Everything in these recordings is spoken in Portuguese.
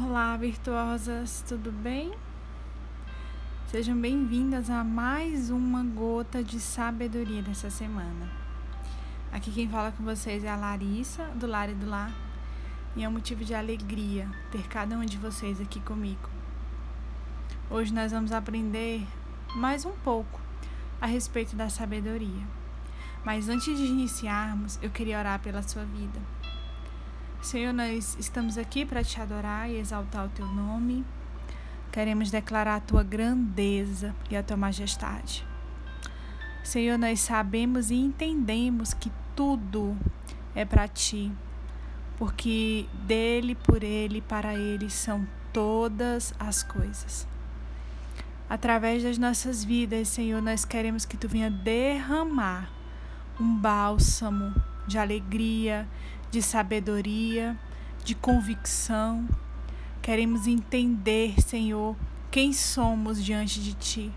Olá, virtuosas, tudo bem? Sejam bem-vindas a mais uma gota de sabedoria dessa semana. Aqui quem fala com vocês é a Larissa, do Lar e do Lar, e é um motivo de alegria ter cada um de vocês aqui comigo. Hoje nós vamos aprender mais um pouco a respeito da sabedoria. Mas antes de iniciarmos, eu queria orar pela sua vida. Senhor, nós estamos aqui para te adorar e exaltar o teu nome. Queremos declarar a tua grandeza e a tua majestade. Senhor, nós sabemos e entendemos que tudo é para ti, porque dele, por ele, para ele são todas as coisas. Através das nossas vidas, Senhor, nós queremos que tu venha derramar um bálsamo de alegria, de sabedoria, de convicção. Queremos entender, Senhor, quem somos diante de Ti.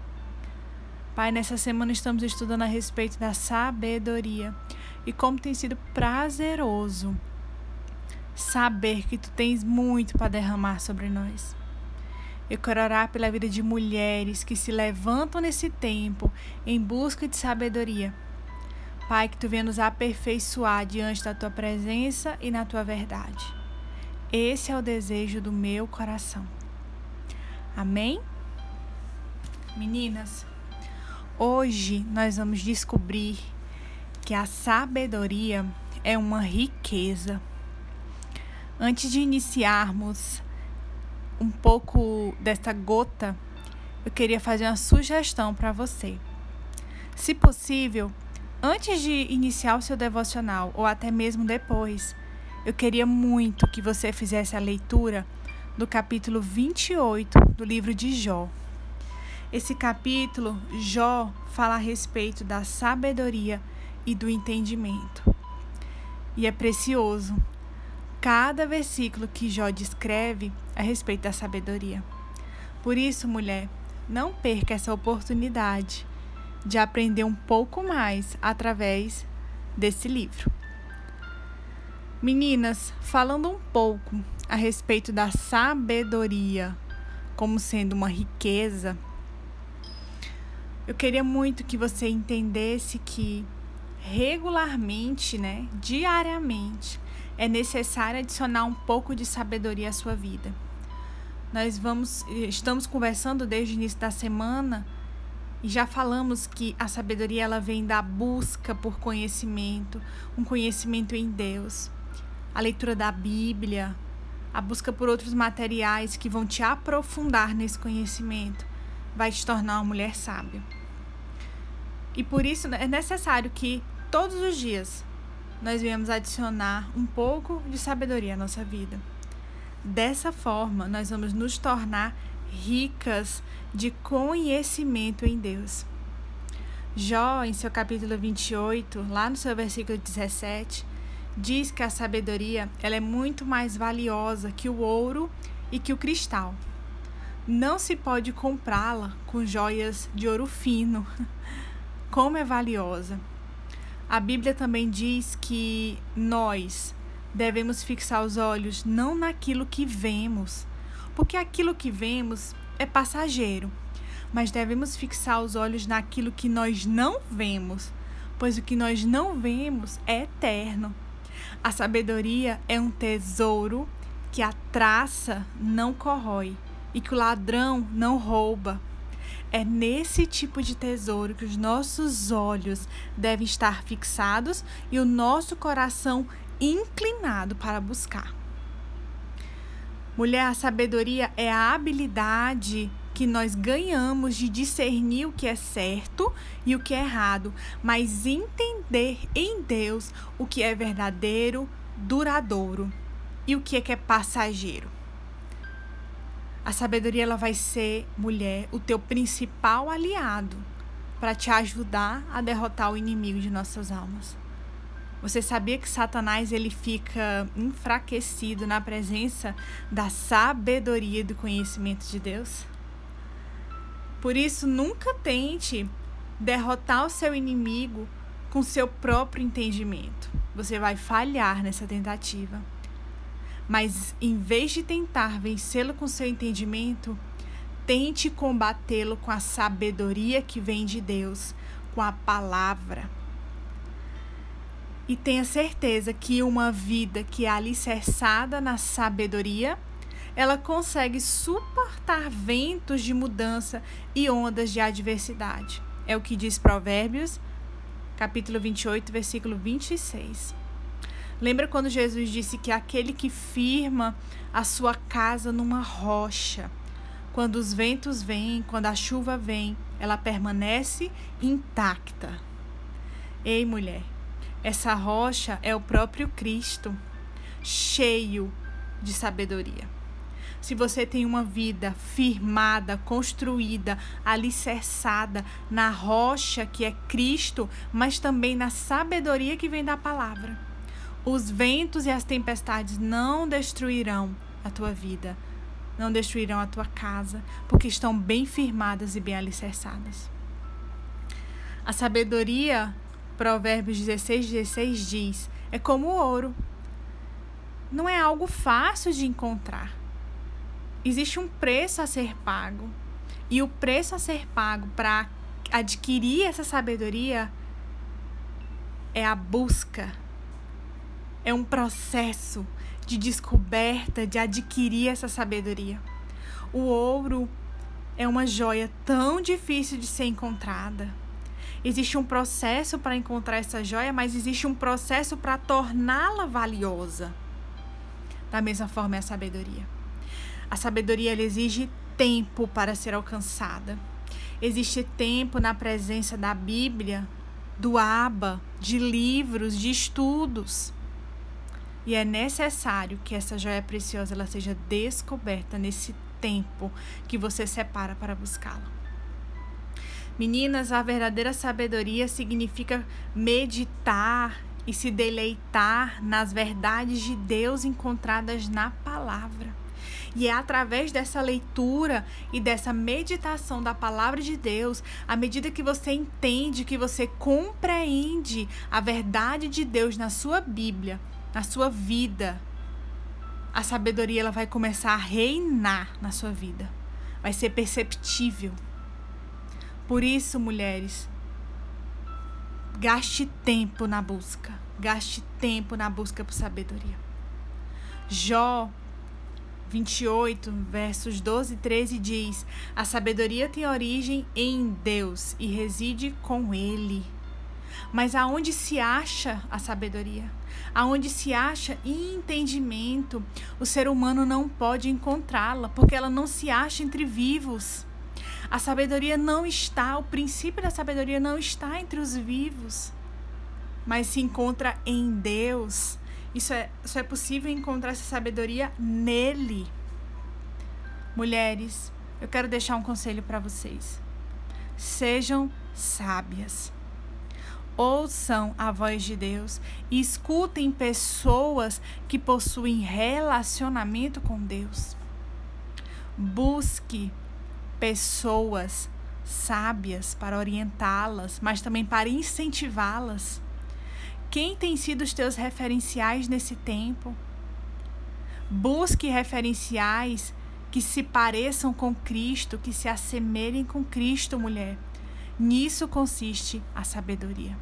Pai, nessa semana estamos estudando a respeito da sabedoria e como tem sido prazeroso saber que Tu tens muito para derramar sobre nós. Eu quero orar pela vida de mulheres que se levantam nesse tempo em busca de sabedoria Pai, que tu venha nos aperfeiçoar diante da tua presença e na tua verdade. Esse é o desejo do meu coração. Amém? Meninas, hoje nós vamos descobrir que a sabedoria é uma riqueza. Antes de iniciarmos um pouco desta gota, eu queria fazer uma sugestão para você. Se possível, Antes de iniciar o seu devocional, ou até mesmo depois, eu queria muito que você fizesse a leitura do capítulo 28 do livro de Jó. Esse capítulo, Jó fala a respeito da sabedoria e do entendimento. E é precioso cada versículo que Jó descreve a respeito da sabedoria. Por isso, mulher, não perca essa oportunidade de aprender um pouco mais através desse livro. Meninas, falando um pouco a respeito da sabedoria como sendo uma riqueza, eu queria muito que você entendesse que regularmente, né, diariamente, é necessário adicionar um pouco de sabedoria à sua vida. Nós vamos estamos conversando desde o início da semana e já falamos que a sabedoria ela vem da busca por conhecimento, um conhecimento em Deus. A leitura da Bíblia, a busca por outros materiais que vão te aprofundar nesse conhecimento, vai te tornar uma mulher sábia. E por isso é necessário que todos os dias nós venhamos adicionar um pouco de sabedoria à nossa vida. Dessa forma, nós vamos nos tornar ricas de conhecimento em Deus. Jó, em seu capítulo 28, lá no seu versículo 17, diz que a sabedoria ela é muito mais valiosa que o ouro e que o cristal. Não se pode comprá-la com joias de ouro fino. Como é valiosa. A Bíblia também diz que nós devemos fixar os olhos não naquilo que vemos, porque aquilo que vemos é passageiro, mas devemos fixar os olhos naquilo que nós não vemos, pois o que nós não vemos é eterno. A sabedoria é um tesouro que a traça não corrói e que o ladrão não rouba. É nesse tipo de tesouro que os nossos olhos devem estar fixados e o nosso coração inclinado para buscar. Mulher, a sabedoria é a habilidade que nós ganhamos de discernir o que é certo e o que é errado, mas entender em Deus o que é verdadeiro, duradouro e o que é que é passageiro. A sabedoria ela vai ser, mulher, o teu principal aliado para te ajudar a derrotar o inimigo de nossas almas. Você sabia que Satanás ele fica enfraquecido na presença da sabedoria e do conhecimento de Deus? Por isso, nunca tente derrotar o seu inimigo com seu próprio entendimento. Você vai falhar nessa tentativa. Mas em vez de tentar vencê-lo com seu entendimento, tente combatê-lo com a sabedoria que vem de Deus, com a palavra. E tenha certeza que uma vida que é alicerçada na sabedoria, ela consegue suportar ventos de mudança e ondas de adversidade. É o que diz Provérbios, capítulo 28, versículo 26. Lembra quando Jesus disse que aquele que firma a sua casa numa rocha, quando os ventos vêm, quando a chuva vem, ela permanece intacta. Ei, mulher, essa rocha é o próprio Cristo, cheio de sabedoria. Se você tem uma vida firmada, construída, alicerçada na rocha que é Cristo, mas também na sabedoria que vem da palavra, os ventos e as tempestades não destruirão a tua vida, não destruirão a tua casa, porque estão bem firmadas e bem alicerçadas. A sabedoria Provérbios 16, 16 diz: é como o ouro. Não é algo fácil de encontrar. Existe um preço a ser pago. E o preço a ser pago para adquirir essa sabedoria é a busca. É um processo de descoberta, de adquirir essa sabedoria. O ouro é uma joia tão difícil de ser encontrada Existe um processo para encontrar essa joia, mas existe um processo para torná-la valiosa. Da mesma forma é a sabedoria. A sabedoria exige tempo para ser alcançada. Existe tempo na presença da Bíblia, do Aba, de livros, de estudos. E é necessário que essa joia preciosa ela seja descoberta nesse tempo que você separa para buscá-la. Meninas, a verdadeira sabedoria significa meditar e se deleitar nas verdades de Deus encontradas na palavra. E é através dessa leitura e dessa meditação da palavra de Deus, à medida que você entende, que você compreende a verdade de Deus na sua Bíblia, na sua vida, a sabedoria ela vai começar a reinar na sua vida. Vai ser perceptível. Por isso, mulheres, gaste tempo na busca. Gaste tempo na busca por sabedoria. Jó 28, versos 12 e 13 diz: A sabedoria tem origem em Deus e reside com Ele. Mas aonde se acha a sabedoria? Aonde se acha entendimento? O ser humano não pode encontrá-la, porque ela não se acha entre vivos. A sabedoria não está, o princípio da sabedoria não está entre os vivos, mas se encontra em Deus. Isso é, só é possível encontrar essa sabedoria nele. Mulheres, eu quero deixar um conselho para vocês. Sejam sábias. Ouçam a voz de Deus e escutem pessoas que possuem relacionamento com Deus. Busque pessoas sábias para orientá-las, mas também para incentivá-las. Quem tem sido os teus referenciais nesse tempo? Busque referenciais que se pareçam com Cristo, que se assemelhem com Cristo, mulher. Nisso consiste a sabedoria.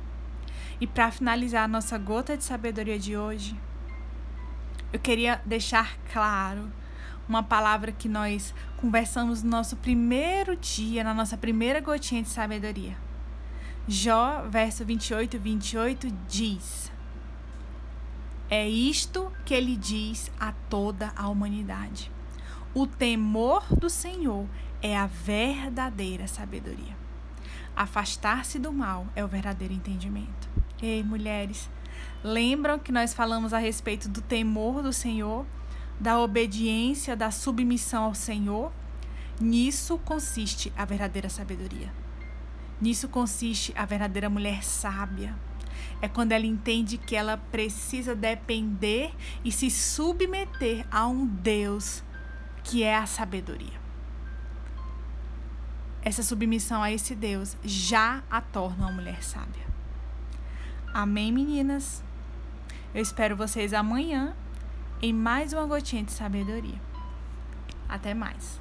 E para finalizar a nossa gota de sabedoria de hoje, eu queria deixar claro uma palavra que nós conversamos no nosso primeiro dia, na nossa primeira gotinha de sabedoria. Jó, verso 28 e 28 diz: É isto que ele diz a toda a humanidade. O temor do Senhor é a verdadeira sabedoria. Afastar-se do mal é o verdadeiro entendimento. Ei, mulheres, lembram que nós falamos a respeito do temor do Senhor? Da obediência, da submissão ao Senhor, nisso consiste a verdadeira sabedoria. Nisso consiste a verdadeira mulher sábia. É quando ela entende que ela precisa depender e se submeter a um Deus que é a sabedoria. Essa submissão a esse Deus já a torna uma mulher sábia. Amém, meninas? Eu espero vocês amanhã em mais uma gotinha de sabedoria. Até mais.